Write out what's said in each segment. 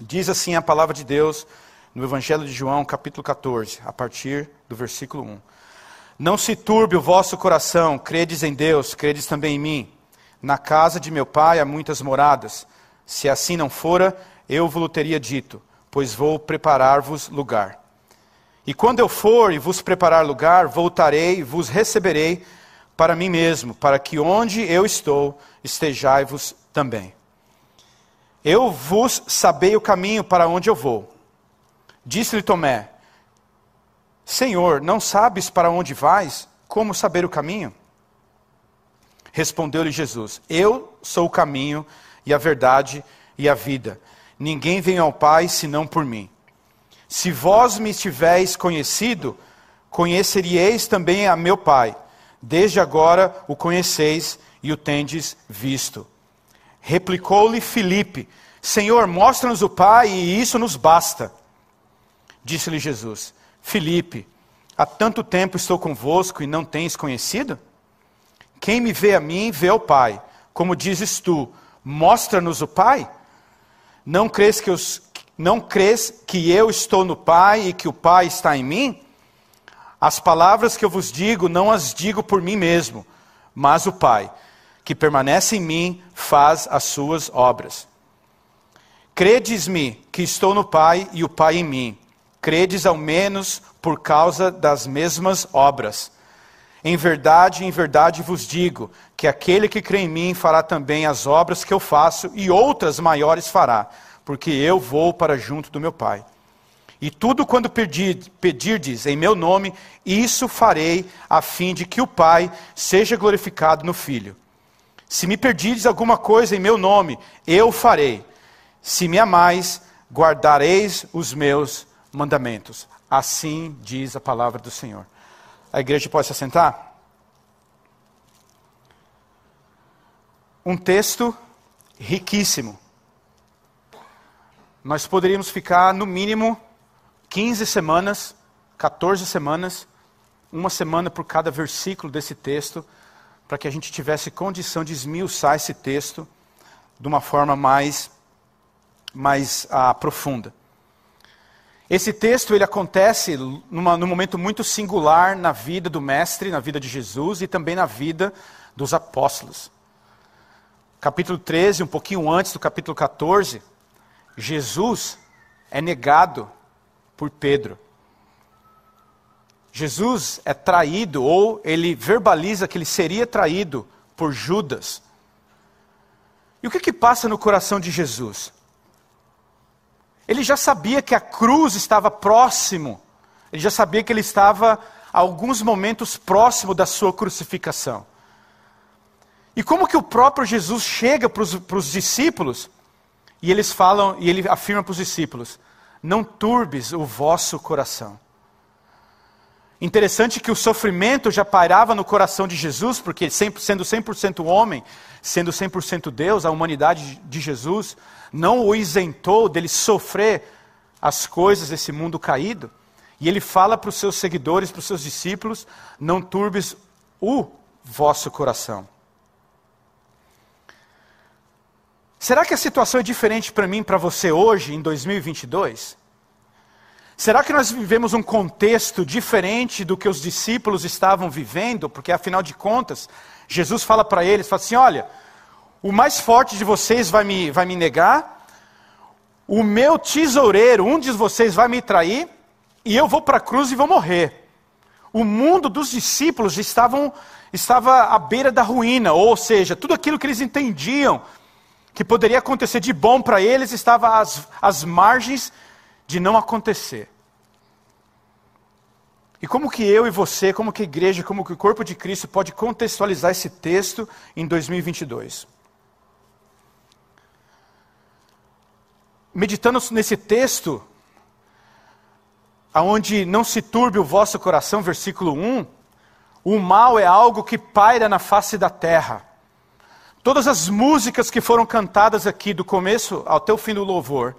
Diz assim a palavra de Deus no Evangelho de João, capítulo 14, a partir do versículo 1. Não se turbe o vosso coração, credes em Deus, credes também em mim. Na casa de meu pai há muitas moradas. Se assim não fora, eu vos teria dito, pois vou preparar-vos lugar. E quando eu for e vos preparar lugar, voltarei e vos receberei para mim mesmo, para que onde eu estou, estejai-vos também. Eu vos sabei o caminho para onde eu vou. Disse-lhe Tomé: Senhor, não sabes para onde vais? Como saber o caminho? Respondeu-lhe Jesus: Eu sou o caminho e a verdade e a vida. Ninguém vem ao Pai senão por mim. Se vós me tivéis conhecido, conheceríeis também a meu Pai. Desde agora o conheceis e o tendes visto. Replicou-lhe Filipe: Senhor, mostra-nos o Pai e isso nos basta. Disse-lhe Jesus: Filipe, há tanto tempo estou convosco e não tens conhecido? Quem me vê a mim, vê o Pai. Como dizes tu, mostra-nos o Pai? Não crês que, não crês que eu estou no Pai e que o Pai está em mim? As palavras que eu vos digo, não as digo por mim mesmo, mas o Pai, que permanece em mim, faz as suas obras. Credes-me que estou no Pai e o Pai em mim. Credes ao menos por causa das mesmas obras. Em verdade, em verdade vos digo que aquele que crê em mim fará também as obras que eu faço e outras maiores fará, porque eu vou para junto do meu Pai. E tudo quando pedir, pedirdes em meu nome, isso farei, a fim de que o Pai seja glorificado no Filho. Se me pedirdes alguma coisa em meu nome, eu farei. Se me amais, guardareis os meus mandamentos. Assim diz a palavra do Senhor. A igreja pode se assentar? Um texto riquíssimo. Nós poderíamos ficar, no mínimo, 15 semanas, 14 semanas, uma semana por cada versículo desse texto, para que a gente tivesse condição de esmiuçar esse texto de uma forma mais, mais ah, profunda. Esse texto ele acontece numa, num momento muito singular na vida do Mestre, na vida de Jesus e também na vida dos apóstolos. Capítulo 13, um pouquinho antes do capítulo 14, Jesus é negado por Pedro. Jesus é traído, ou ele verbaliza que ele seria traído por Judas. E o que, que passa no coração de Jesus? Ele já sabia que a cruz estava próximo. Ele já sabia que ele estava a alguns momentos próximo da sua crucificação. E como que o próprio Jesus chega para os discípulos e eles falam e ele afirma para os discípulos: não turbes o vosso coração. Interessante que o sofrimento já pairava no coração de Jesus, porque sendo 100% homem, sendo 100% Deus, a humanidade de Jesus não o isentou dele sofrer as coisas desse mundo caído. E ele fala para os seus seguidores, para os seus discípulos: não turbes o vosso coração. Será que a situação é diferente para mim, para você hoje, em 2022? Será que nós vivemos um contexto diferente do que os discípulos estavam vivendo? Porque afinal de contas, Jesus fala para eles, fala assim: olha, o mais forte de vocês vai me, vai me negar, o meu tesoureiro, um de vocês vai me trair, e eu vou para a cruz e vou morrer. O mundo dos discípulos estavam, estava à beira da ruína, ou seja, tudo aquilo que eles entendiam que poderia acontecer de bom para eles estava às, às margens de não acontecer. E como que eu e você, como que a igreja, como que o corpo de Cristo pode contextualizar esse texto em 2022? meditando nesse texto, aonde não se turbe o vosso coração, versículo 1, o mal é algo que paira na face da terra. Todas as músicas que foram cantadas aqui, do começo até o fim do louvor,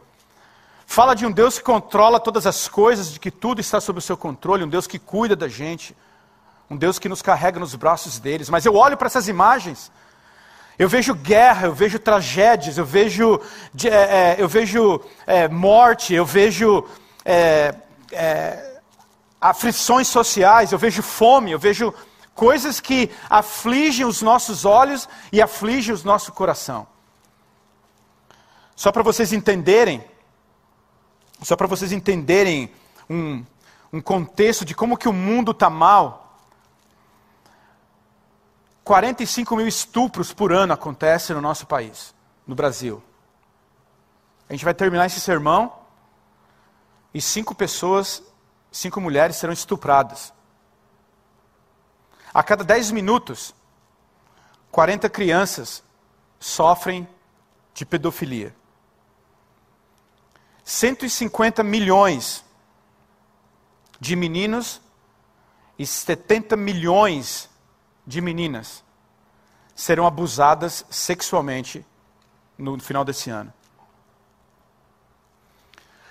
fala de um Deus que controla todas as coisas, de que tudo está sob o seu controle, um Deus que cuida da gente, um Deus que nos carrega nos braços deles. Mas eu olho para essas imagens Eu vejo guerra, eu vejo tragédias, eu vejo, é, é, eu vejo é, morte, eu vejo é, é, aflições sociais, eu vejo fome, eu vejo coisas que afligem os nossos olhos e afligem o nosso coração. Só para vocês entenderem, só para vocês entenderem um, um contexto de como que o mundo está mal. 45 mil estupros por ano acontecem no nosso país, no Brasil. A gente vai terminar esse sermão e cinco pessoas, cinco mulheres serão estupradas. A cada 10 minutos, 40 crianças sofrem de pedofilia. 150 milhões de meninos e 70 milhões de meninas serão abusadas sexualmente no final desse ano.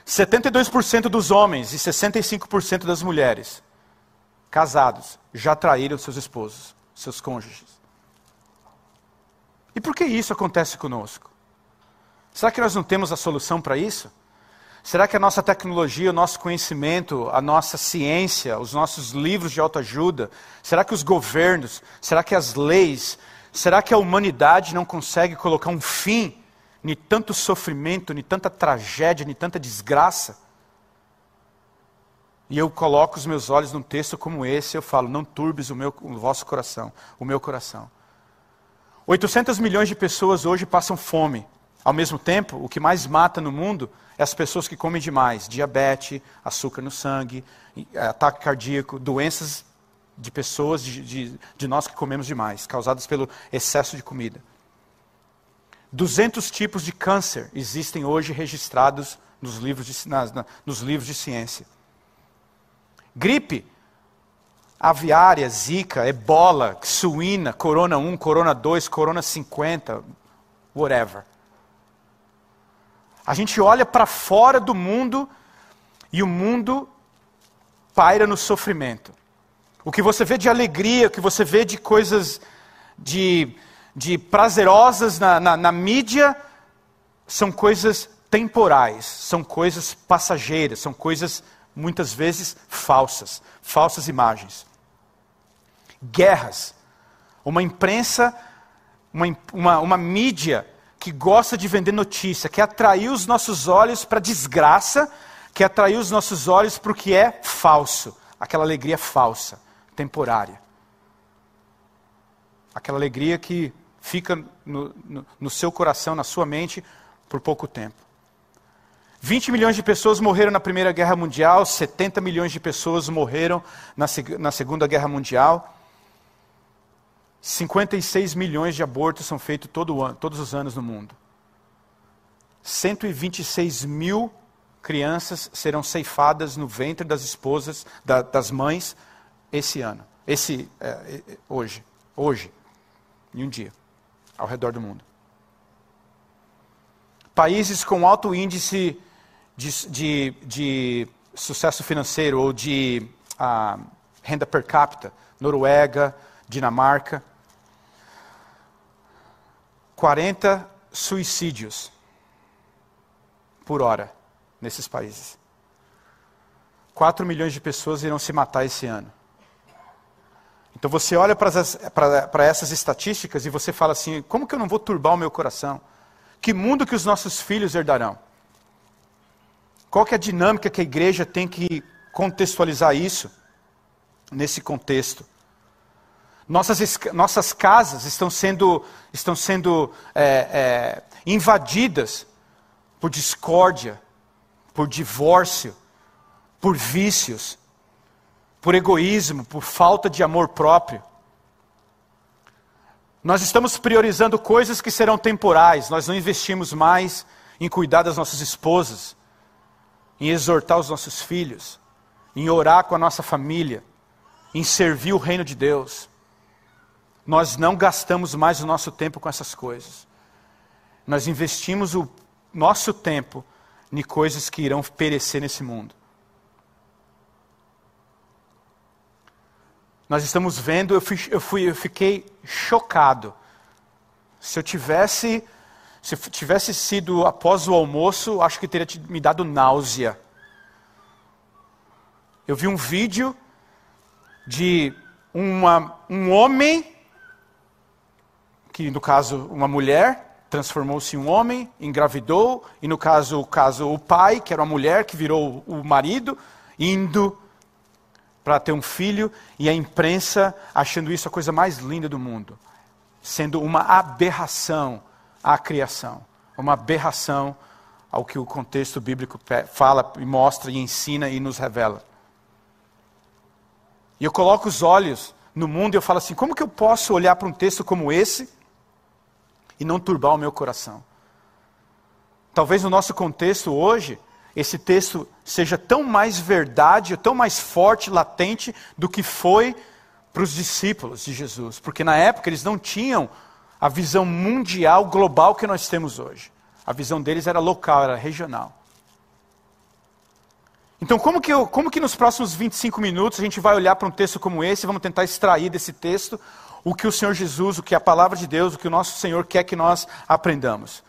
72% dos homens e 65% das mulheres casados já traíram seus esposos, seus cônjuges. E por que isso acontece conosco? Será que nós não temos a solução para isso? Será que a nossa tecnologia, o nosso conhecimento, a nossa ciência, os nossos livros de autoajuda, será que os governos, será que as leis, será que a humanidade não consegue colocar um fim em tanto sofrimento, em tanta tragédia, em tanta desgraça? E eu coloco os meus olhos num texto como esse, eu falo: não turbes o, meu, o vosso coração, o meu coração. 800 milhões de pessoas hoje passam fome. Ao mesmo tempo, o que mais mata no mundo é as pessoas que comem demais: diabetes, açúcar no sangue, é, ataque cardíaco, doenças de pessoas, de, de, de nós que comemos demais, causadas pelo excesso de comida. 200 tipos de câncer existem hoje registrados nos livros de, na, nos livros de ciência. Gripe, aviária, zika, ebola, suína, corona 1, corona 2, corona 50, whatever. A gente olha para fora do mundo e o mundo paira no sofrimento. O que você vê de alegria, o que você vê de coisas de, de prazerosas na, na, na mídia, são coisas temporais, são coisas passageiras, são coisas muitas vezes falsas, falsas imagens. Guerras, uma imprensa, uma, uma, uma mídia que gosta de vender notícia, que atraiu os nossos olhos para desgraça, que atraiu os nossos olhos para o que é falso, aquela alegria falsa, temporária. Aquela alegria que fica no, no, no seu coração, na sua mente, por pouco tempo. 20 milhões de pessoas morreram na Primeira Guerra Mundial, 70 milhões de pessoas morreram na, na Segunda Guerra Mundial. 56 milhões de abortos são feitos todo ano, todos os anos no mundo. 126 mil crianças serão ceifadas no ventre das esposas, da, das mães, esse ano. Esse, é, é, hoje. Hoje. Em um dia. Ao redor do mundo. Países com alto índice de, de, de sucesso financeiro ou de ah, renda per capita. Noruega, Dinamarca. 40 suicídios por hora nesses países. 4 milhões de pessoas irão se matar esse ano. Então você olha para essas estatísticas e você fala assim: como que eu não vou turbar o meu coração? Que mundo que os nossos filhos herdarão? Qual que é a dinâmica que a igreja tem que contextualizar isso nesse contexto? Nossas, nossas casas estão sendo, estão sendo é, é, invadidas por discórdia, por divórcio, por vícios, por egoísmo, por falta de amor próprio. Nós estamos priorizando coisas que serão temporais, nós não investimos mais em cuidar das nossas esposas, em exortar os nossos filhos, em orar com a nossa família, em servir o reino de Deus nós não gastamos mais o nosso tempo com essas coisas. Nós investimos o nosso tempo em coisas que irão perecer nesse mundo. Nós estamos vendo, eu, fui, eu, fui, eu fiquei chocado Se eu tivesse, se tivesse sido após o almoço, acho que teria me dado náusea. Eu vi um vídeo de uma, um homem, que no caso uma mulher, transformou-se em um homem, engravidou, e no caso, o caso o pai, que era uma mulher que virou o marido, indo para ter um filho, e a imprensa achando isso a coisa mais linda do mundo, sendo uma aberração à criação, uma aberração ao que o contexto bíblico fala e mostra e ensina e nos revela. E eu coloco os olhos no mundo e eu falo assim: como que eu posso olhar para um texto como esse e não turbar o meu coração? Talvez no nosso contexto hoje, esse texto seja tão mais verdade, tão mais forte, latente, do que foi para os discípulos de Jesus. Porque na época eles não tinham a visão mundial, global que nós temos hoje. A visão deles era local, era regional. Então, como que, eu, como que nos próximos 25 minutos a gente vai olhar para um texto como esse e vamos tentar extrair desse texto o que o Senhor Jesus, o que a palavra de Deus, o que o nosso Senhor quer que nós aprendamos?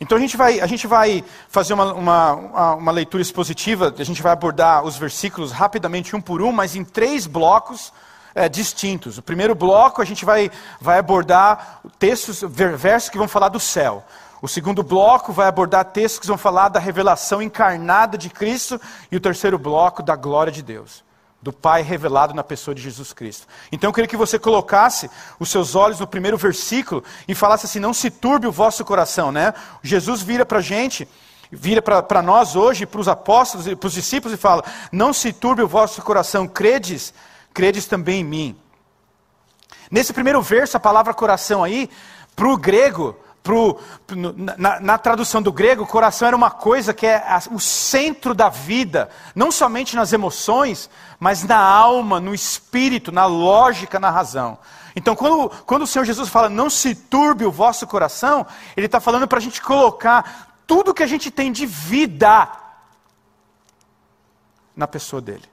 Então a gente vai, a gente vai fazer uma, uma, uma, leitura expositiva, a gente vai abordar os versículos rapidamente um por um, mas em três blocos é, distintos. O primeiro bloco a gente vai, vai abordar textos, versos que vão falar do céu. O segundo bloco vai abordar textos que vão falar da revelação encarnada de Cristo. E o terceiro bloco da glória de Deus do Pai revelado na pessoa de Jesus Cristo. Então eu queria que você colocasse os seus olhos no primeiro versículo e falasse assim: não se turbe o vosso coração, né? Jesus vira para a gente, vira para nós hoje, para os apóstolos e para os discípulos e fala: não se turbe o vosso coração, credes, credes também em mim. Nesse primeiro verso, a palavra coração aí, para o grego, pro, na, na, tradução do grego, o coração era uma coisa que é a, o centro da vida, não somente nas emoções, mas na alma, no espírito, na lógica, na razão. Então, quando, quando o Senhor Jesus fala, não se turbe o vosso coração, Ele está falando para a gente colocar tudo que a gente tem de vida na pessoa dele.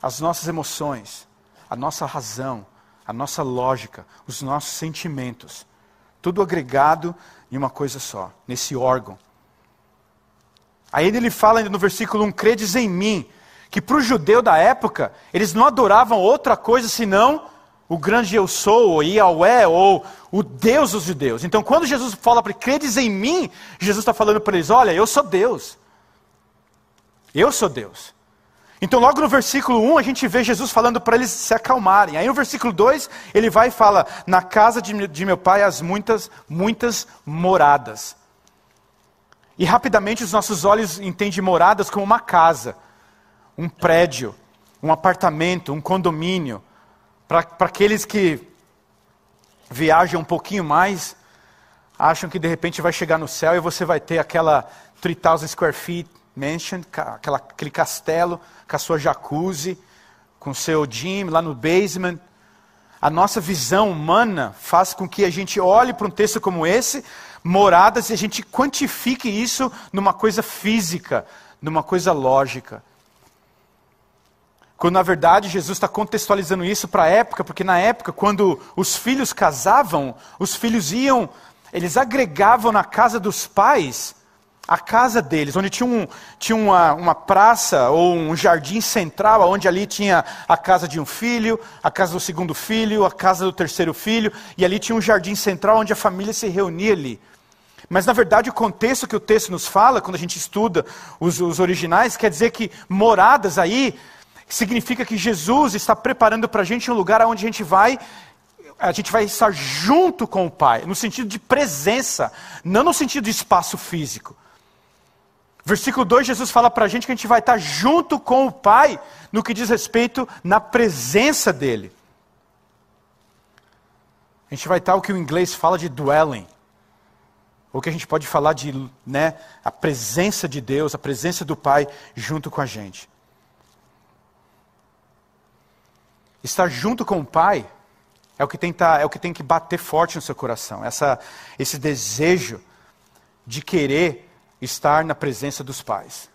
As nossas emoções, a nossa razão, a nossa lógica, os nossos sentimentos. Tudo agregado em uma coisa só, nesse órgão. Aí ele fala no versículo 1: Credes em mim, que para o judeu da época, eles não adoravam outra coisa senão o grande eu sou, ou Yahweh, ou o Deus dos judeus. Então, quando Jesus fala para credes em mim, Jesus está falando para eles: olha, eu sou Deus. Eu sou Deus. Então, logo no versículo 1, a gente vê Jesus falando para eles se acalmarem. Aí no versículo 2, ele vai e fala: Na casa de, de meu pai as muitas, muitas moradas. E rapidamente os nossos olhos entendem moradas como uma casa, um prédio, um apartamento, um condomínio. Para aqueles que viajam um pouquinho mais, acham que de repente vai chegar no céu e você vai ter aquela 3,000 square feet mansion, aquela, aquele castelo com a sua jacuzzi, com o seu gym lá no basement. A nossa visão humana faz com que a gente olhe para um texto como esse, moradas, e a gente quantifique isso numa coisa física, numa coisa lógica. Quando na verdade Jesus está contextualizando isso para a época, porque na época, quando os filhos casavam, os filhos iam, eles agregavam na casa dos pais a casa deles, onde tinha, um, tinha uma, uma praça ou um jardim central, onde ali tinha a casa de um filho, a casa do segundo filho, a casa do terceiro filho, e ali tinha um jardim central onde a família se reunia ali. Mas na verdade o contexto que o texto nos fala, quando a gente estuda os, os originais, quer dizer que moradas aí significa que Jesus está preparando para a gente um lugar onde a gente vai a gente vai estar junto com o Pai, no sentido de presença, não no sentido de espaço físico. Versículo 2, Jesus fala para a gente que a gente vai estar junto com o Pai no que diz respeito na presença dEle. A gente vai estar o que o inglês fala de dwelling. Ou que a gente pode falar de né, a presença de Deus, a presença do Pai junto com a gente. Estar junto com o Pai é o que tem, tá, é o que, tem que bater forte no seu coração. Essa, esse desejo de querer estar na presença dos pais.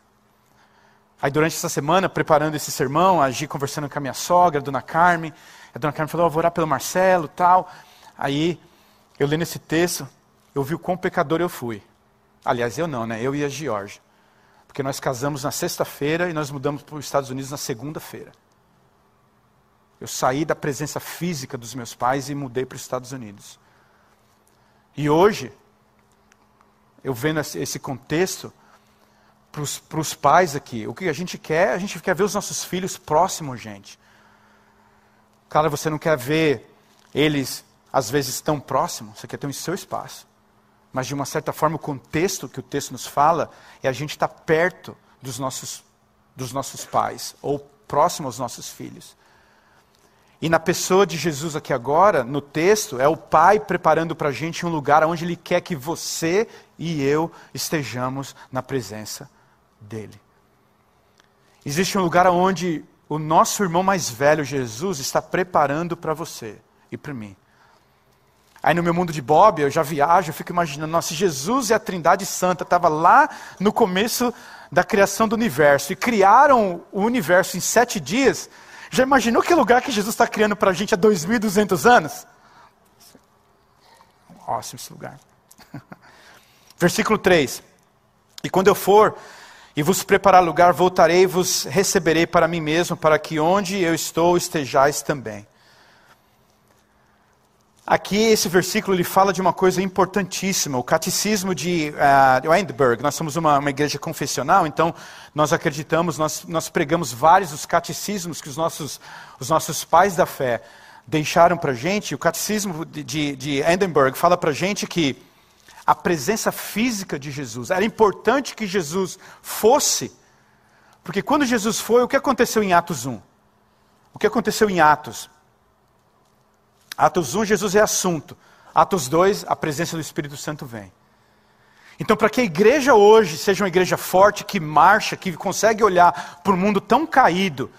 Aí durante essa semana, preparando esse sermão, agi conversando com a minha sogra, a dona Carmen. A dona Carmen falou, oh, vou orar pelo Marcelo tal. Aí eu lendo esse texto, eu vi o quão pecador eu fui. Aliás, eu não, né? Eu e a Georgia. Porque nós casamos na sexta-feira e nós mudamos para os Estados Unidos na segunda-feira. Eu saí da presença física dos meus pais e mudei para os Estados Unidos. E hoje, eu vendo esse contexto, para os pais aqui, o que a gente quer, a gente quer ver os nossos filhos próximos, gente. Claro, você não quer ver eles, às vezes, tão próximos, você quer ter o seu espaço. Mas, de uma certa forma, o contexto que o texto nos fala é a gente estar tá perto dos nossos, dos nossos pais, ou próximo aos nossos filhos. E na pessoa de Jesus aqui agora, no texto, é o Pai preparando para a gente um lugar onde Ele quer que você e eu estejamos na presença dEle. Existe um lugar onde o nosso irmão mais velho, Jesus, está preparando para você e para mim. Aí no meu mundo de Bob, eu já viajo, eu fico imaginando, nossa, se Jesus e a Trindade Santa estava lá no começo da criação do universo e criaram o universo em sete dias, já imaginou que lugar que Jesus está criando para a gente há 2.200 anos? Ótimo esse lugar. Versículo 3. E quando eu for e vos preparar lugar, voltarei e vos receberei para mim mesmo, para que onde eu estou estejais também. Aqui, esse versículo, ele fala de uma coisa importantíssima. O catecismo de uh, Weinberg, nós somos uma, uma, igreja confessional, então nós acreditamos, nós, nós pregamos vários dos catecismos que os nossos, os nossos pais da fé deixaram para gente. O catecismo de, de, de fala para gente que a presença física de Jesus, era importante que Jesus fosse, porque quando Jesus foi, o que aconteceu em Atos 1? O que aconteceu em Atos? Atos 1, Jesus é assunto. Atos 2, a presença do Espírito Santo vem. Então, para que a igreja hoje seja uma igreja forte, que marcha, que consegue olhar para um mundo tão caído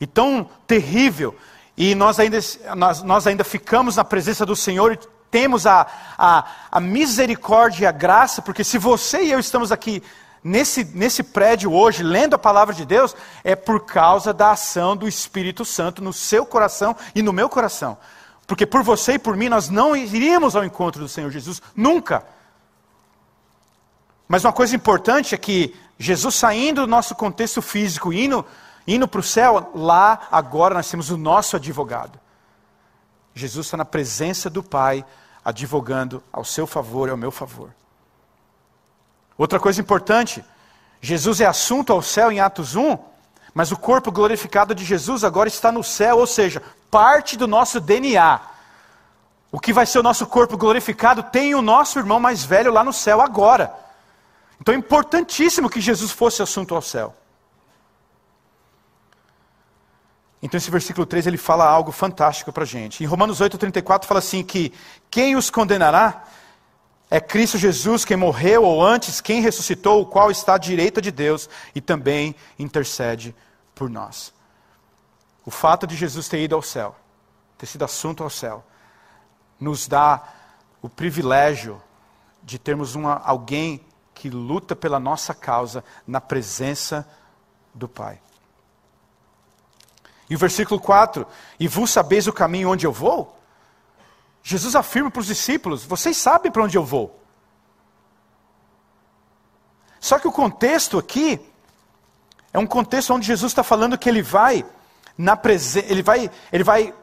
e tão terrível, e nós ainda, nós, nós ainda ficamos na presença do Senhor e temos a, a, a misericórdia e a graça, porque se você e eu estamos aqui nesse, nesse prédio hoje, lendo a palavra de Deus, é por causa da ação do Espírito Santo no seu coração e no meu coração. Porque por você e por mim nós não iríamos ao encontro do Senhor Jesus, nunca. Mas uma coisa importante é que Jesus saindo do nosso contexto físico, indo, indo para o céu, lá agora nós temos o nosso advogado. Jesus está na presença do Pai, advogando ao seu favor e ao meu favor. Outra coisa importante, Jesus é assunto ao céu em Atos 1, mas o corpo glorificado de Jesus agora está no céu, ou seja, parte do nosso DNA. O que vai ser o nosso corpo glorificado tem o nosso irmão mais velho lá no céu agora. Então é importantíssimo que Jesus fosse assunto ao céu. Então esse versículo 3 ele fala algo fantástico para a gente. Em Romanos 8,34 fala assim que quem os condenará é Cristo Jesus, quem morreu ou antes, quem ressuscitou, o qual está à direita de Deus e também intercede por nós. O fato de Jesus ter ido ao céu, ter sido assunto ao céu, nos dá o privilégio de termos uma, alguém que luta pela nossa causa na presença do Pai. E o versículo 4: E vos sabeis o caminho onde eu vou? Jesus afirma para os discípulos: Vocês sabem para onde eu vou. Só que o contexto aqui é um contexto onde Jesus está falando que ele vai na presença, ele vai, ele vai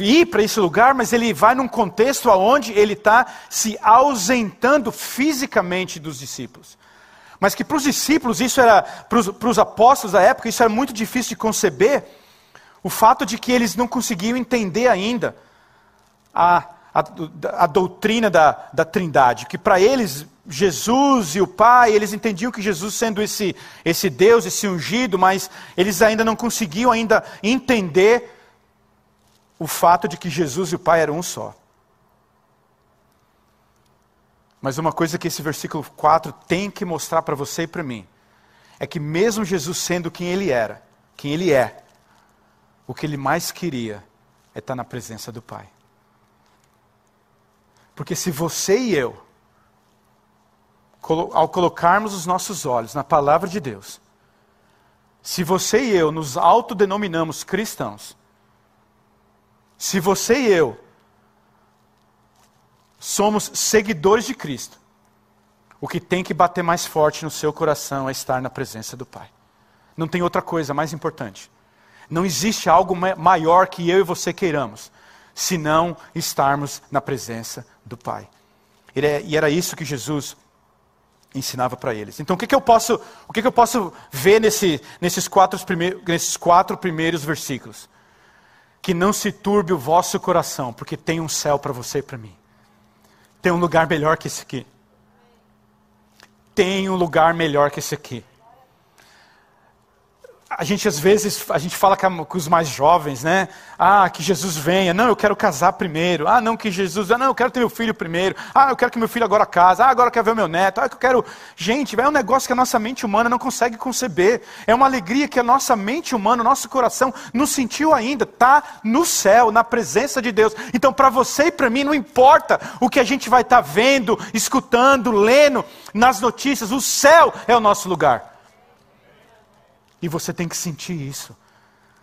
ir para esse lugar, mas ele vai num contexto onde ele está se ausentando fisicamente dos discípulos. Mas que para os discípulos, isso era, para os apóstolos da época, isso era muito difícil de conceber, o fato de que eles não conseguiam entender ainda a, a, a doutrina da, da trindade, que para eles Jesus e o Pai, eles entendiam que Jesus sendo esse, esse Deus, esse ungido, mas eles ainda não conseguiam ainda entender o fato de que Jesus e o Pai eram um só. Mas uma coisa que esse versículo 4 tem que mostrar para você e para mim, é que mesmo Jesus sendo quem ele era, quem ele é, o que ele mais queria é estar na presença do Pai. Porque se você e eu ao colocarmos os nossos olhos na palavra de Deus, se você e eu nos autodenominamos cristãos, se você e eu somos seguidores de Cristo, o que tem que bater mais forte no seu coração é estar na presença do Pai. Não tem outra coisa mais importante. Não existe algo maior que eu e você queiramos, senão estarmos na presença do Pai. É, e era isso que Jesus ensinava para eles. Então, o que, que eu posso, o que, que eu posso ver nesse, nesses, quatro primeiros, nesses quatro primeiros versículos? Que não se turbe o vosso coração, porque tem um céu para você e para mim. Tem um lugar melhor que esse aqui. Tem um lugar melhor que esse aqui a gente às vezes a gente fala com os mais jovens, né? Ah, que Jesus venha. Não, eu quero casar primeiro. Ah, não que Jesus. Ah, não, eu quero ter meu filho primeiro. Ah, eu quero que meu filho agora case. Ah, agora eu quero ver meu neto. Ah, eu quero. Gente, é um negócio que a nossa mente humana não consegue conceber. É uma alegria que a nossa mente humana, o nosso coração não sentiu ainda. Tá no céu, na presença de Deus. Então, para você e para mim não importa o que a gente vai estar tá vendo, escutando, lendo nas notícias. O céu é o nosso lugar. E você tem que sentir isso.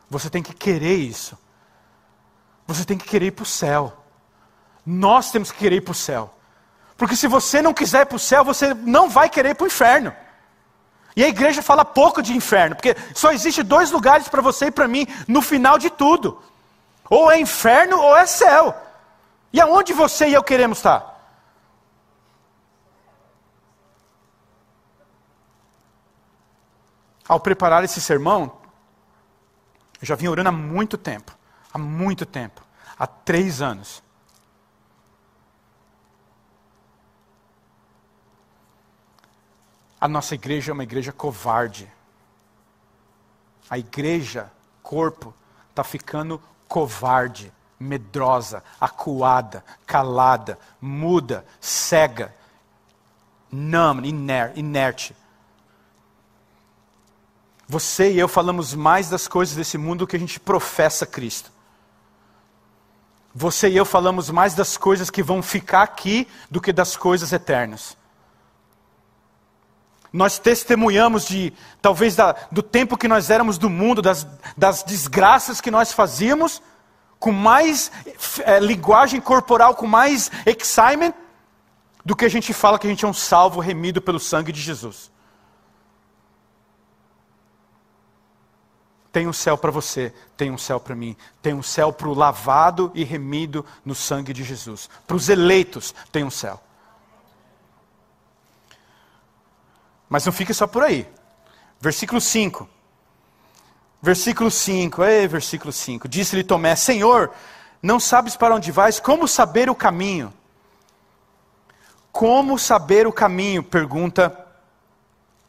Você tem que querer isso. Você tem que querer ir para o céu. Nós temos que querer ir para o céu. Porque se você não quiser ir para o céu, você não vai querer ir para o inferno. E a igreja fala pouco de inferno, porque só existe dois lugares para você e para mim no final de tudo: ou é inferno ou é céu. E aonde você e eu queremos estar? Ao preparar esse sermão, eu já vinha orando há muito tempo. Há muito tempo. Há três anos. A nossa igreja é uma igreja covarde. A igreja, corpo, está ficando covarde, medrosa, acuada, calada, muda, cega, numb, inerte. Você e eu falamos mais das coisas desse mundo do que a gente professa Cristo. Você e eu falamos mais das coisas que vão ficar aqui do que das coisas eternas. Nós testemunhamos de, talvez, da, do tempo que nós éramos do mundo, das, das desgraças que nós fazíamos, com mais é, linguagem corporal, com mais excitement, do que a gente fala que a gente é um salvo remido pelo sangue de Jesus. Tem um céu para você, tem um céu para mim, tem um céu para o lavado e remido no sangue de Jesus. Para os eleitos, tem um céu. Mas não fique só por aí. Versículo 5. Versículo 5, ei, versículo 5. Disse-lhe Tomé: Senhor, não sabes para onde vais, como saber o caminho? Como saber o caminho? Pergunta,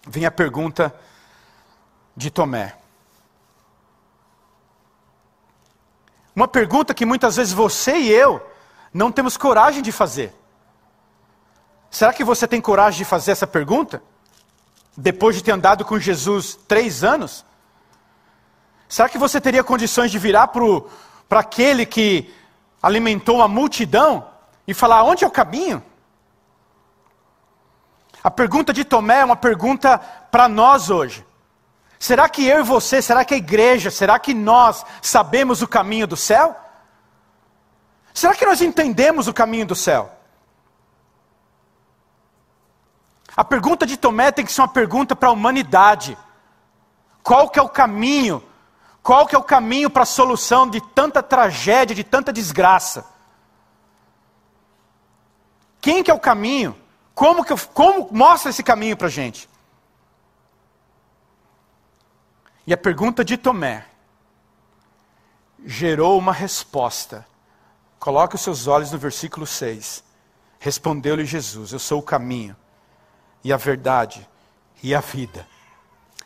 vem a pergunta de Tomé. Uma pergunta que muitas vezes você e eu não temos coragem de fazer. Será que você tem coragem de fazer essa pergunta? Depois de ter andado com Jesus três anos? Será que você teria condições de virar para aquele que alimentou uma multidão e falar: onde é o caminho? A pergunta de Tomé é uma pergunta para nós hoje. Será que eu e você, será que a igreja, será que nós sabemos o caminho do céu? Será que nós entendemos o caminho do céu? A pergunta de Tomé tem que ser uma pergunta para a humanidade. Qual que é o caminho? Qual que é o caminho para a solução de tanta tragédia, de tanta desgraça? Quem que é o caminho? Como que eu, como mostra esse caminho para a gente? E a pergunta de Tomé gerou uma resposta. Coloque os seus olhos no versículo 6. Respondeu-lhe Jesus: Eu sou o caminho, e a verdade, e a vida.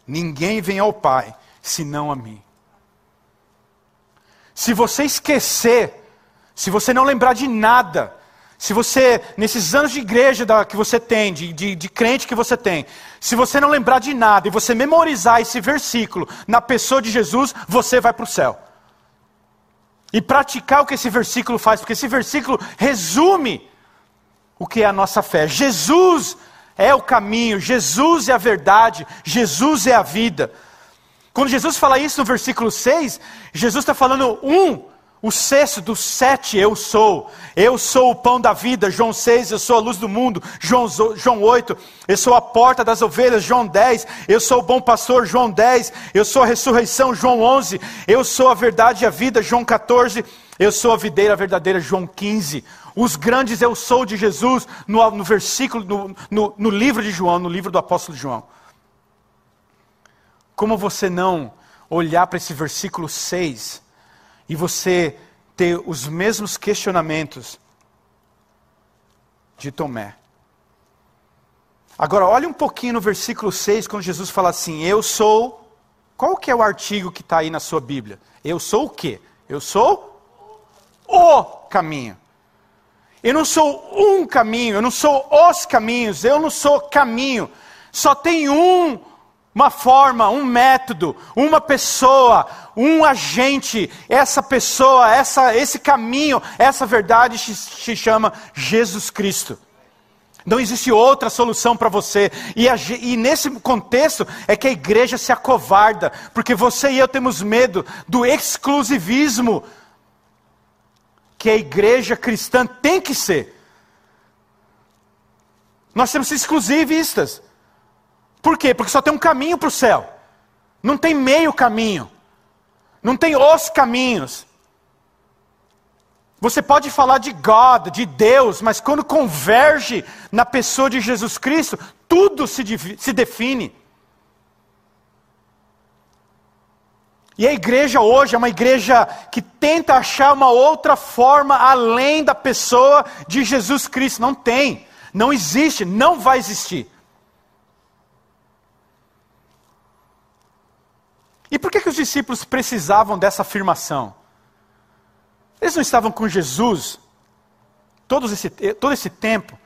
Ninguém vem ao Pai senão a mim. Se você esquecer, se você não lembrar de nada, se você, nesses anos de igreja da, que você tem, de, de, de crente que você tem, se você não lembrar de nada e você memorizar esse versículo na pessoa de Jesus, você vai para o céu. E praticar o que esse versículo faz, porque esse versículo resume o que é a nossa fé. Jesus é o caminho, Jesus é a verdade, Jesus é a vida. Quando Jesus fala isso no versículo 6, Jesus está falando um, O sexto dos sete eu sou. Eu sou o pão da vida, João 6, eu sou a luz do mundo, João, João 8, eu sou a porta das ovelhas, João 10, eu sou o bom pastor, João 10, eu sou a ressurreição, João 11, eu sou a verdade e a vida, João 14, eu sou a videira verdadeira, João 15. Os grandes eu sou de Jesus, no, no versículo, no, no, no livro de João, no livro do apóstolo João. Como você não olhar para esse versículo 6 e você ter os mesmos questionamentos de Tomé. Agora, olhe um pouquinho no versículo 6, quando Jesus fala assim: Eu sou. Qual que é o artigo que está aí na sua Bíblia? Eu sou o quê? Eu sou o caminho. Eu não sou um caminho, eu não sou os caminhos, eu não sou caminho. Só tem um uma forma, um método, uma pessoa, um agente, essa pessoa, essa, esse caminho, essa verdade se chama Jesus Cristo. Não existe outra solução para você. E, a, e, nesse contexto é que a igreja se acovarda, porque você e eu temos medo do exclusivismo que a igreja cristã tem que ser. Nós temos que ser exclusivistas. Por quê? Porque só tem um caminho para o céu. Não tem meio caminho. Não tem os caminhos. Você pode falar de God, de Deus, mas quando converge na pessoa de Jesus Cristo, tudo se, se define. E a igreja hoje é uma igreja que tenta achar uma outra forma além da pessoa de Jesus Cristo. Não tem, não existe, não vai existir. E por que, que os discípulos precisavam dessa afirmação? Eles não estavam com Jesus todo esse, todo esse tempo.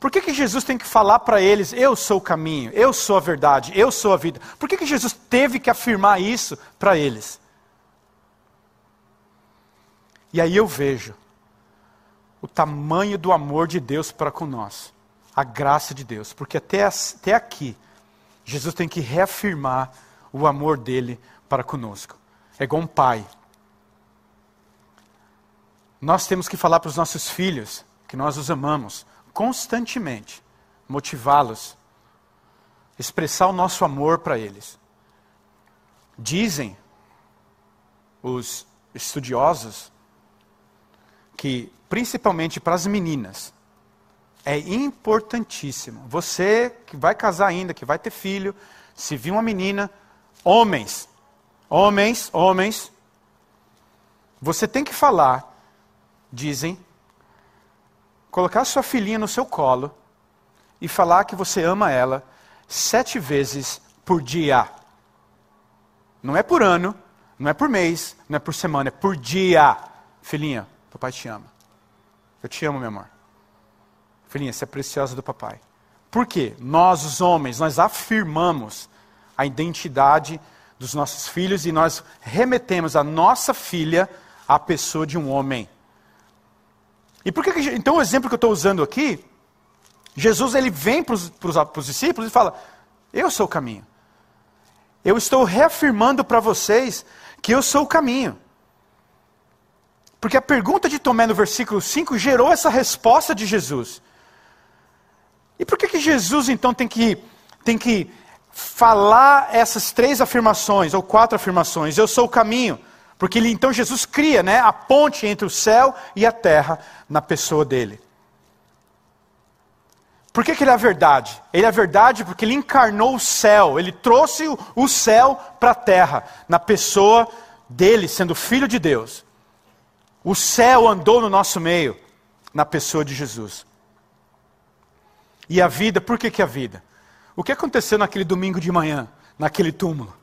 Por que, que Jesus tem que falar para eles: Eu sou o caminho, eu sou a verdade, eu sou a vida? Por que, que Jesus teve que afirmar isso para eles? E aí eu vejo o tamanho do amor de Deus para com nós, a graça de Deus, porque até, até aqui, Jesus tem que reafirmar o amor dele para conosco. É igual um pai. Nós temos que falar para os nossos filhos que nós os amamos constantemente, motivá-los, expressar o nosso amor para eles. Dizem os estudiosos que, principalmente para as meninas, é importantíssimo. Você que vai casar ainda, que vai ter filho, se vir uma menina, Homens, homens, homens, você tem que falar, dizem, colocar sua filhinha no seu colo e falar que você ama ela sete vezes por dia. Não é por ano, não é por mês, não é por semana, é por dia. Filhinha, papai te ama. Eu te amo, meu amor. Filhinha, você é preciosa do papai. Por quê? Nós, os homens, nós afirmamos a identidade dos nossos filhos e nós remetemos a nossa filha à pessoa de um homem. E por que, que então o exemplo que eu estou usando aqui, Jesus ele vem para os discípulos e fala: Eu sou o caminho. Eu estou reafirmando para vocês que eu sou o caminho. Porque a pergunta de Tomé no versículo 5 gerou essa resposta de Jesus. E por que, que Jesus então tem que, tem que falar essas três afirmações, ou quatro afirmações, eu sou o caminho, porque ele, então Jesus cria né, a ponte entre o céu e a terra na pessoa dele. Por que, que ele é a verdade? Ele é a verdade porque ele encarnou o céu, ele trouxe o, o céu para a terra, na pessoa dele, sendo filho de Deus. O céu andou no nosso meio, na pessoa de Jesus. E a vida, por que, que a vida? O que aconteceu naquele domingo de manhã, naquele túmulo?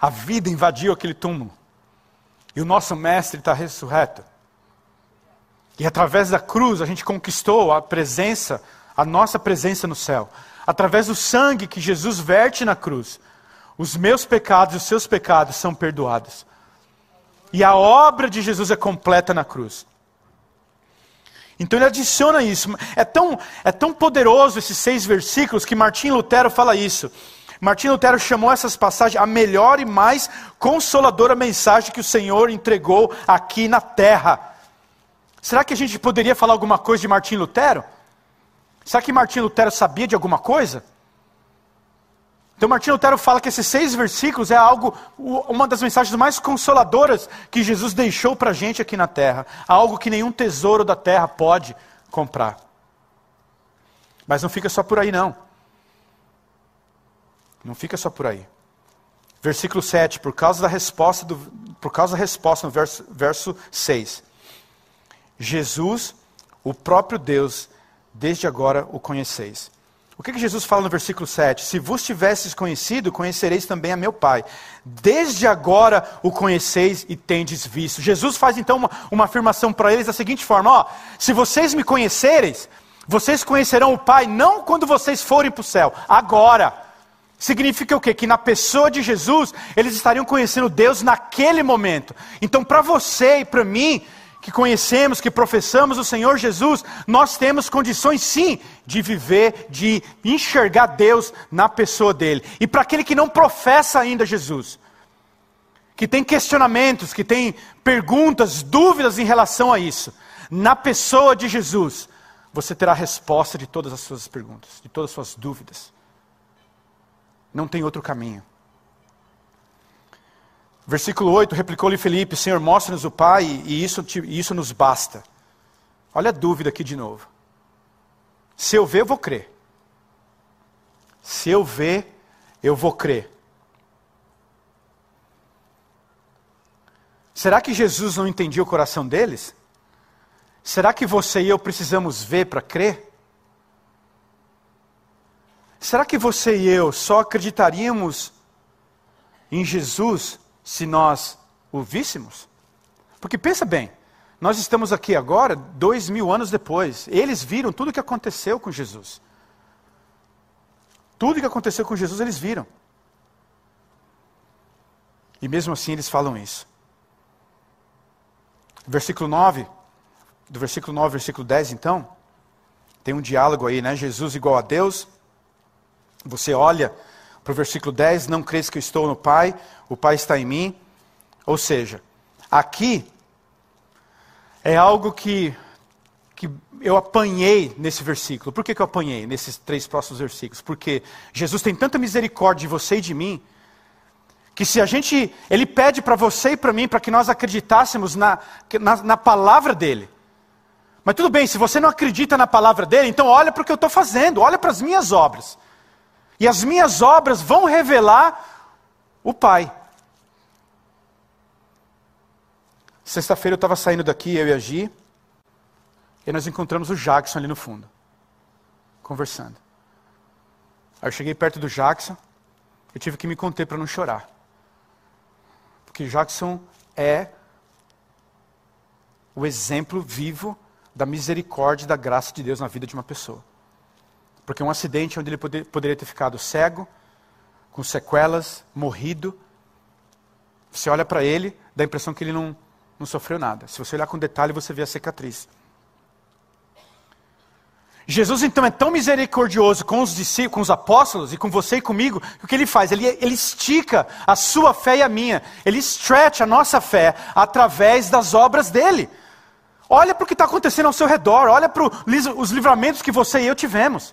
A vida invadiu aquele túmulo. E o nosso mestre está ressurreto. E através da cruz a gente conquistou a presença, a nossa presença no céu. Através do sangue que Jesus verte na cruz, os meus pecados e os seus pecados são perdoados. E a obra de Jesus é completa na cruz. Então ele adiciona isso. É tão, é tão poderoso esses seis versículos que Martim Lutero fala isso. Martim Lutero chamou essas passagens a melhor e mais consoladora mensagem que o Senhor entregou aqui na terra. Será que a gente poderia falar alguma coisa de Martim Lutero? Será que Martim Lutero sabia de alguma coisa? Então Martim Lutero fala que esses seis versículos é algo, uma das mensagens mais consoladoras que Jesus deixou para a gente aqui na terra. Algo que nenhum tesouro da terra pode comprar. Mas não fica só por aí não. Não fica só por aí. Versículo 7, por causa da resposta, do, por causa da resposta no verso, verso 6. Jesus, o próprio Deus, desde agora o conheceis. O que, que Jesus fala no versículo 7? Se vos tivesses conhecido, conhecereis também a meu Pai. Desde agora o conheceis e tendes visto. Jesus faz então uma, uma afirmação para eles da seguinte forma: ó, se vocês me conhecereis, vocês conhecerão o Pai não quando vocês forem para o céu, agora. Significa o quê? Que na pessoa de Jesus, eles estariam conhecendo Deus naquele momento. Então, para você e para mim, que conhecemos, que professamos o Senhor Jesus, nós temos condições sim de viver, de enxergar Deus na pessoa dele. E para aquele que não professa ainda Jesus, que tem questionamentos, que tem perguntas, dúvidas em relação a isso, na pessoa de Jesus, você terá a resposta de todas as suas perguntas, de todas as suas dúvidas. Não tem outro caminho. Versículo 8, replicou-lhe Felipe: Senhor, mostra-nos o Pai e isso, isso nos basta. Olha a dúvida aqui de novo. Se eu ver, eu vou crer. Se eu ver, eu vou crer. Será que Jesus não entendia o coração deles? Será que você e eu precisamos ver para crer? Será que você e eu só acreditaríamos em Jesus se nós o víssemos? Porque pensa bem, nós estamos aqui agora, dois mil anos depois. Eles viram tudo o que aconteceu com Jesus. Tudo o que aconteceu com Jesus eles viram. E mesmo assim eles falam isso. Versículo 9, do versículo 9 ao versículo 10, então, tem um diálogo aí, né? Jesus igual a Deus, você olha para o versículo 10, não crês que eu estou no Pai, o Pai está em mim. Ou seja, aqui é algo que, que eu apanhei nesse versículo. Por que, que eu apanhei nesses três próximos versículos? Porque Jesus tem tanta misericórdia de você e de mim, que se a gente, Ele pede para você e para mim, para que nós acreditássemos na, na, na palavra dEle. Mas tudo bem, se você não acredita na palavra dele, então olha para o que eu estou fazendo, olha para as minhas obras. E as minhas obras vão revelar o Pai. Sexta-feira eu estava saindo daqui, eu e a Gi, e nós encontramos o Jackson ali no fundo, conversando. Aí eu cheguei perto do Jackson, eu tive que me conter para não chorar. Porque Jackson é o exemplo vivo da misericórdia e da graça de Deus na vida de uma pessoa. Porque um acidente onde ele poder, poderia ter ficado cego, com sequelas, morrido. Você olha para ele, dá a impressão que ele não, não sofreu nada. Se você olhar com detalhe, você vê a cicatriz. Jesus então é tão misericordioso com os discípulos, com os apóstolos e com você e comigo, que o que ele faz? Ele, ele estica a sua fé e a minha. Ele stretch a nossa fé através das obras dele. Olha para o que está acontecendo ao seu redor, olha para os livramentos que você e eu tivemos.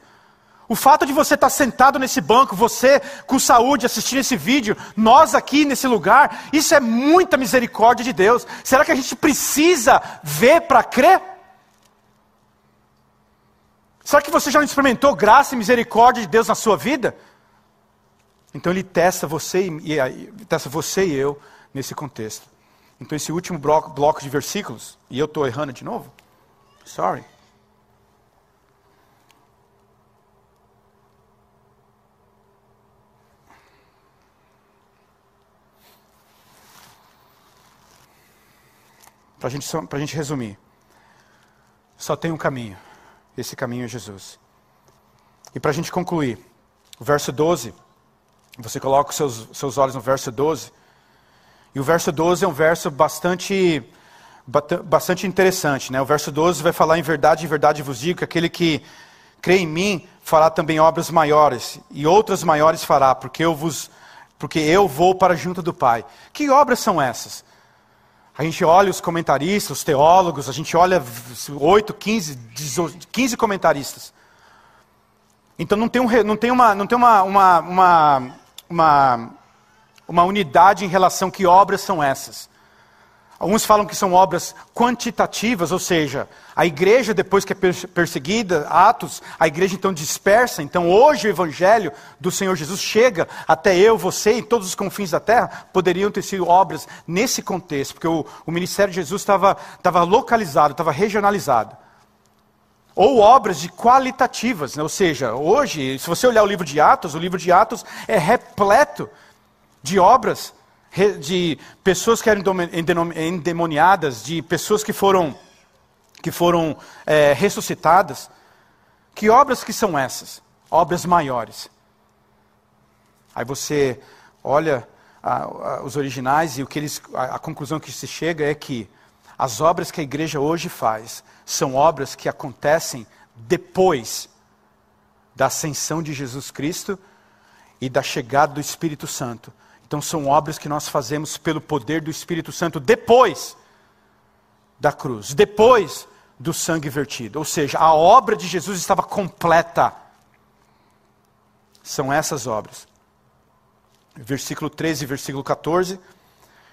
O fato de você estar sentado nesse banco, você com saúde assistindo esse vídeo, nós aqui nesse lugar, isso é muita misericórdia de Deus. Será que a gente precisa ver para crer? Será que você já experimentou graça e misericórdia de Deus na sua vida? Então ele testa você e, e testa você e eu nesse contexto. Então esse último bloco, bloco de versículos, e eu estou errando de novo? Sorry. Para gente, a gente resumir, só tem um caminho. Esse caminho é Jesus. E para a gente concluir, o verso 12, você coloca os seus, seus olhos no verso 12. E o verso 12 é um verso bastante, bastante interessante. Né? O verso 12 vai falar em verdade, em verdade vos digo, que aquele que crê em mim fará também obras maiores, e outras maiores fará, porque eu vos porque eu vou para junto do Pai. Que obras são essas? A gente olha os comentaristas, os teólogos, a gente olha 8, 15, 15 comentaristas. Então não tem, um, não tem, uma, não tem uma, uma, uma, uma, uma unidade em relação a que obras são essas. Alguns falam que são obras quantitativas, ou seja, a igreja, depois que é perseguida, Atos, a igreja então dispersa. Então, hoje o evangelho do Senhor Jesus chega até eu, você e todos os confins da terra. Poderiam ter sido obras nesse contexto, porque o, o ministério de Jesus estava, localizado, estava regionalizado. Ou obras de qualitativas, né? ou seja, hoje, se você olhar o livro de Atos, o livro de Atos é repleto de obras de pessoas que eram endemoniadas, de pessoas que foram, que foram é, ressuscitadas. Que obras que são essas? Obras maiores. Aí você olha a, a, os originais e o que eles, a, a conclusão que se chega é que as obras que a igreja hoje faz são obras que acontecem depois da ascensão de Jesus Cristo e da chegada do Espírito Santo então são obras que nós fazemos pelo poder do Espírito Santo depois da cruz, depois do sangue vertido. Ou seja, a obra de Jesus estava completa. São essas obras. Versículo 13, versículo 14.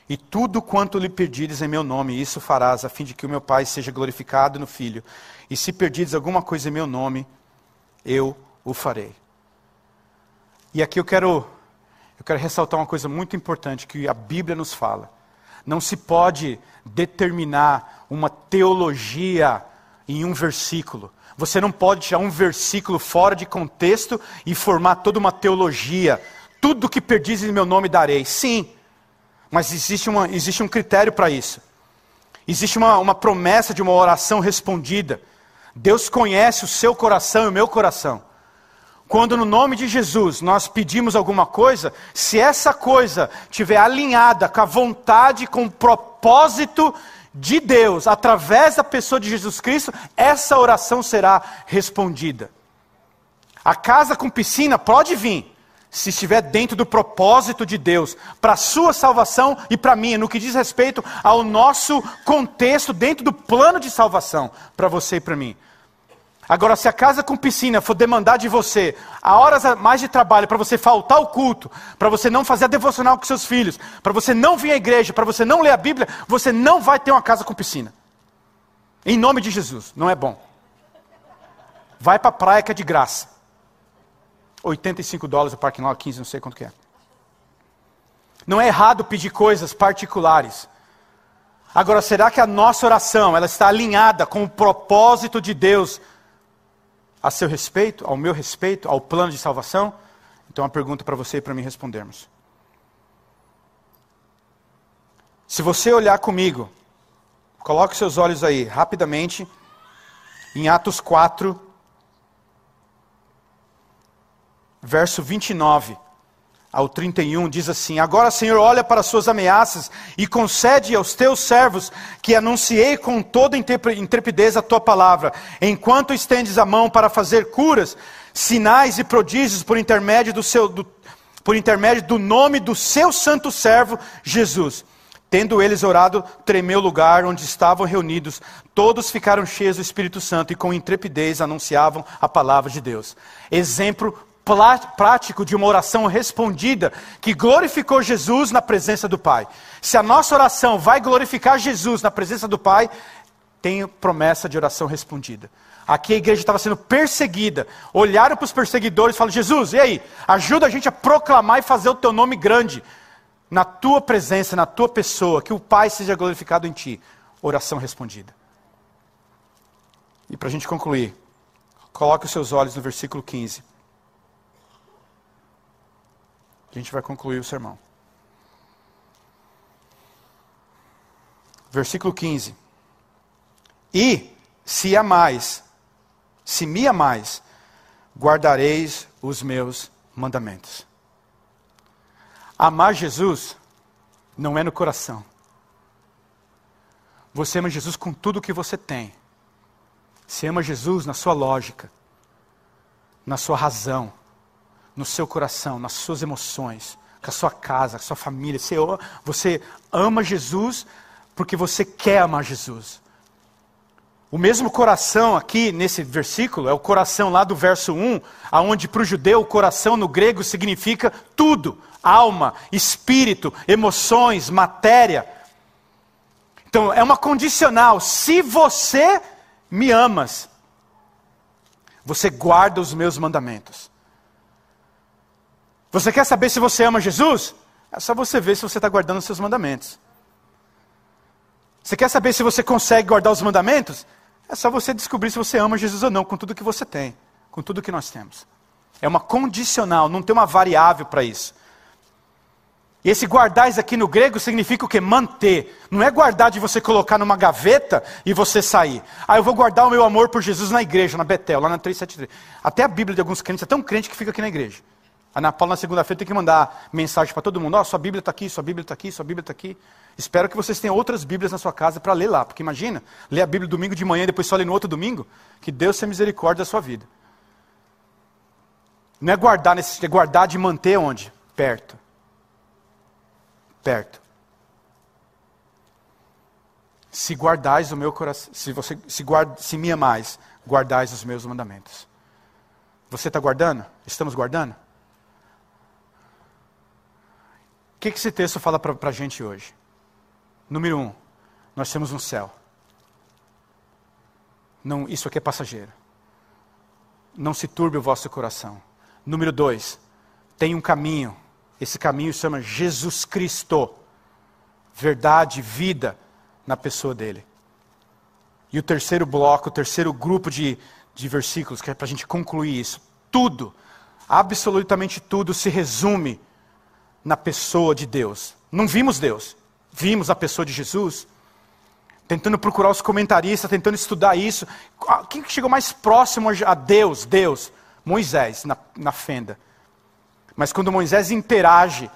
E tudo quanto lhe pedires em meu nome, isso farás, a fim de que o meu Pai seja glorificado no Filho. E se pedires alguma coisa em meu nome, eu o farei. E aqui eu quero eu quero ressaltar uma coisa muito importante que a Bíblia nos fala. Não se pode determinar uma teologia em um versículo. Você não pode tirar um versículo fora de contexto e formar toda uma teologia. Tudo que perdis em meu nome darei. Sim, mas existe, uma, existe um critério para isso. Existe uma, uma promessa de uma oração respondida. Deus conhece o seu coração e o meu coração. Quando no nome de Jesus nós pedimos alguma coisa, se essa coisa estiver alinhada com a vontade, com o propósito de Deus, através da pessoa de Jesus Cristo, essa oração será respondida. A casa com piscina pode vir, se estiver dentro do propósito de Deus, para a sua salvação e para minha, no que diz respeito ao nosso contexto, dentro do plano de salvação, para você e para mim. Agora, se a casa com piscina for demandar de você a horas a mais de trabalho para você faltar o culto, para você não fazer a devocional com seus filhos, para você não vir à igreja, para você não ler a Bíblia, você não vai ter uma casa com piscina. Em nome de Jesus, não é bom. Vai para a praia que é de graça. 85 dólares o parking lot, 15, não sei quanto que é. Não é errado pedir coisas particulares. Agora, será que a nossa oração ela está alinhada com o propósito de Deus a seu respeito, ao meu respeito, ao plano de salvação? Então, uma pergunta para você e para mim respondermos. Se você olhar comigo, coloque seus olhos aí, rapidamente, em Atos 4, verso 29 ao 31, diz assim: Agora, Senhor, olha para as suas ameaças e concede aos teus servos que anunciei com toda intrepidez a tua palavra, enquanto estendes a mão para fazer curas, sinais e prodígios por intermédio do, seu, do, por intermédio do nome do seu santo servo Jesus. Tendo eles orado, tremeu o lugar onde estavam reunidos. Todos ficaram cheios do Espírito Santo e com intrepidez anunciavam a palavra de Deus. Exemplo prático de uma oração respondida que glorificou Jesus na presença do Pai. Se a nossa oração vai glorificar Jesus na presença do Pai, tem promessa de oração respondida. Aqui a igreja estava sendo perseguida. Olharam para os perseguidores e falaram: Jesus, e aí? Ajuda a gente a proclamar e fazer o teu nome grande na tua presença, na tua pessoa, que o Pai seja glorificado em ti. Oração respondida. E para a gente concluir, coloque os seus olhos no versículo 15. A gente vai concluir o sermão. Versículo 15. E, se amais, se me amais, guardareis os meus mandamentos. Amar Jesus não é no coração. Você ama Jesus com tudo o que você tem. Você ama Jesus na sua lógica. na sua razão, no seu coração, nas suas emoções, com a sua casa, com a sua família. Você, você ama Jesus porque você quer amar Jesus. O mesmo coração aqui nesse versículo é o coração lá do verso 1, aonde para o judeu o coração no grego significa tudo: alma, espírito, emoções, matéria. Então é uma condicional. Se você me amas, você guarda os meus mandamentos. Você quer saber se você ama Jesus? É só você ver se você está guardando os seus mandamentos. Você quer saber se você consegue guardar os mandamentos? É só você descobrir se você ama Jesus ou não, com tudo que você tem, com tudo que nós temos. É uma condicional, não tem uma variável para isso. E esse guardar aqui no grego significa o que? Manter. Não é guardar de você colocar numa gaveta e você sair. Ah, eu vou guardar o meu amor por Jesus na igreja, na Betel, lá na 373. Até a Bíblia de alguns crentes é tão crente que fica aqui na igreja. A Ana Paula na segunda-feira tem que mandar mensagem para todo mundo. Ó, oh, sua Bíblia está aqui, sua Bíblia está aqui, sua Bíblia está aqui. Espero que vocês tenham outras Bíblias na sua casa para ler lá. Porque imagina, ler a Bíblia domingo de manhã e depois só ler no outro domingo. Que Deus tenha misericórdia da sua vida. Não é guardar, é guardar de manter onde? Perto. Perto. Se guardais o meu coração, se você se, guarda, se me amais, guardais os meus mandamentos. Você está guardando? Estamos guardando? O que, que esse texto fala para a gente hoje? Número um, nós temos um céu. Não, isso aqui é passageiro. Não se turbe o vosso coração. Número dois, tem um caminho. Esse caminho se chama Jesus Cristo. Verdade, vida na pessoa dele. E o terceiro bloco, o terceiro grupo de, de versículos, que é para a gente concluir isso. Tudo, absolutamente tudo, se resume na pessoa de Deus. Não vimos Deus, vimos a pessoa de Jesus, tentando procurar os comentaristas, tentando estudar isso. Quem chegou mais próximo a Deus? Deus. Moisés, na, na fenda. Mas quando Moisés interage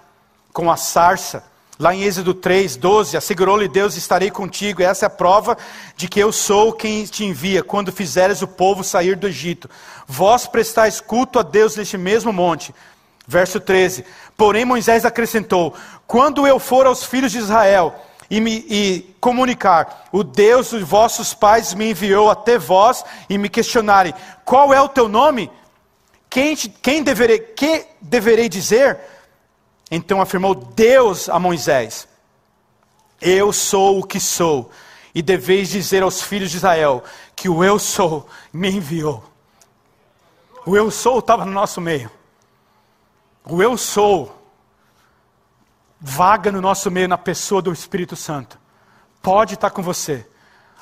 com a sarça, lá em Êxodo 3, 12, assegurou-lhe Deus: estarei contigo. Essa é a prova de que eu sou quem te envia, quando fizeres o povo sair do Egito. Vós prestais culto a Deus neste mesmo monte. Verso 13: Porém Moisés acrescentou: Quando eu for aos filhos de Israel e, me, e comunicar, o Deus dos vossos pais me enviou até vós e me questionarem: Qual é o teu nome? Quem, quem deverei, que deverei dizer? Então afirmou Deus a Moisés: Eu sou o que sou, e deveis dizer aos filhos de Israel que o eu sou me enviou. O eu sou estava no nosso meio. O eu sou vaga no nosso meio na pessoa do Espírito Santo. Pode estar com você.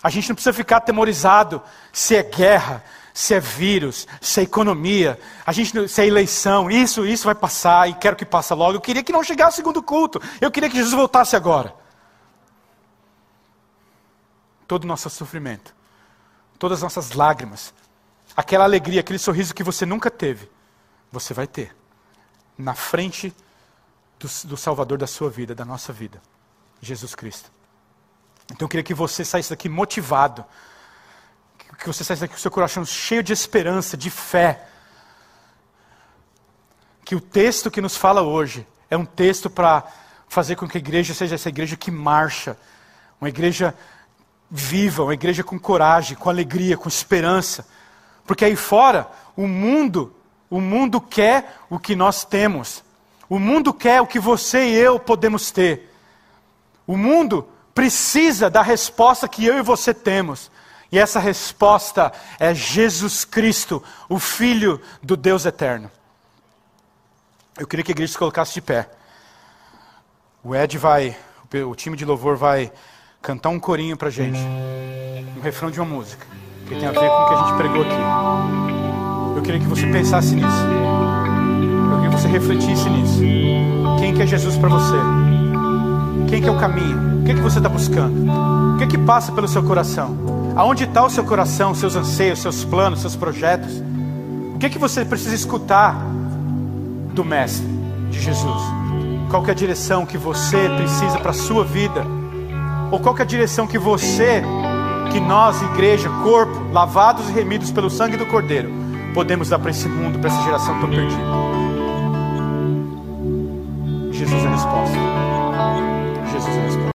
A gente não precisa ficar atemorizado se é guerra, se é vírus, se é economia, a gente, se é eleição. Isso, isso vai passar e quero que passe logo. Eu queria que não chegasse o segundo culto. Eu queria que Jesus voltasse agora. Todo o nosso sofrimento, todas as nossas lágrimas, aquela alegria, aquele sorriso que você nunca teve, você vai ter na frente do, do, Salvador da sua vida, da nossa vida, Jesus Cristo. Então eu queria que você saísse daqui motivado, que você saísse daqui com o seu coração cheio de esperança, de fé. Que o texto que nos fala hoje é um texto para fazer com que a igreja seja essa igreja que marcha, uma igreja viva, uma igreja com coragem, com alegria, com esperança. Porque aí fora, o mundo o mundo quer o que nós temos. O mundo quer o que você e eu podemos ter. O mundo precisa da resposta que eu e você temos. E essa resposta é Jesus Cristo, o Filho do Deus eterno. Eu queria que a igreja se colocasse de pé. O Ed vai, o time de louvor vai cantar um corinho para gente, um refrão de uma música, que tem a ver com o que a gente pregou aqui. Eu queria que você pensasse nisso. Eu queria que você refletisse nisso. Quem que é Jesus para você? Quem que é o caminho? O que, que você está buscando? O que, que passa pelo seu coração? Aonde está o seu coração, seus anseios, seus planos, seus projetos? O que, que você precisa escutar do Mestre, de Jesus? Qual é a direção que você precisa para a sua vida? Ou qual é a direção que você, que nós, igreja, corpo, lavados e remidos pelo sangue do Cordeiro, podemos dar para esse mundo, para essa geração tão perdida? Jesus é a resposta. Jesus é a resposta.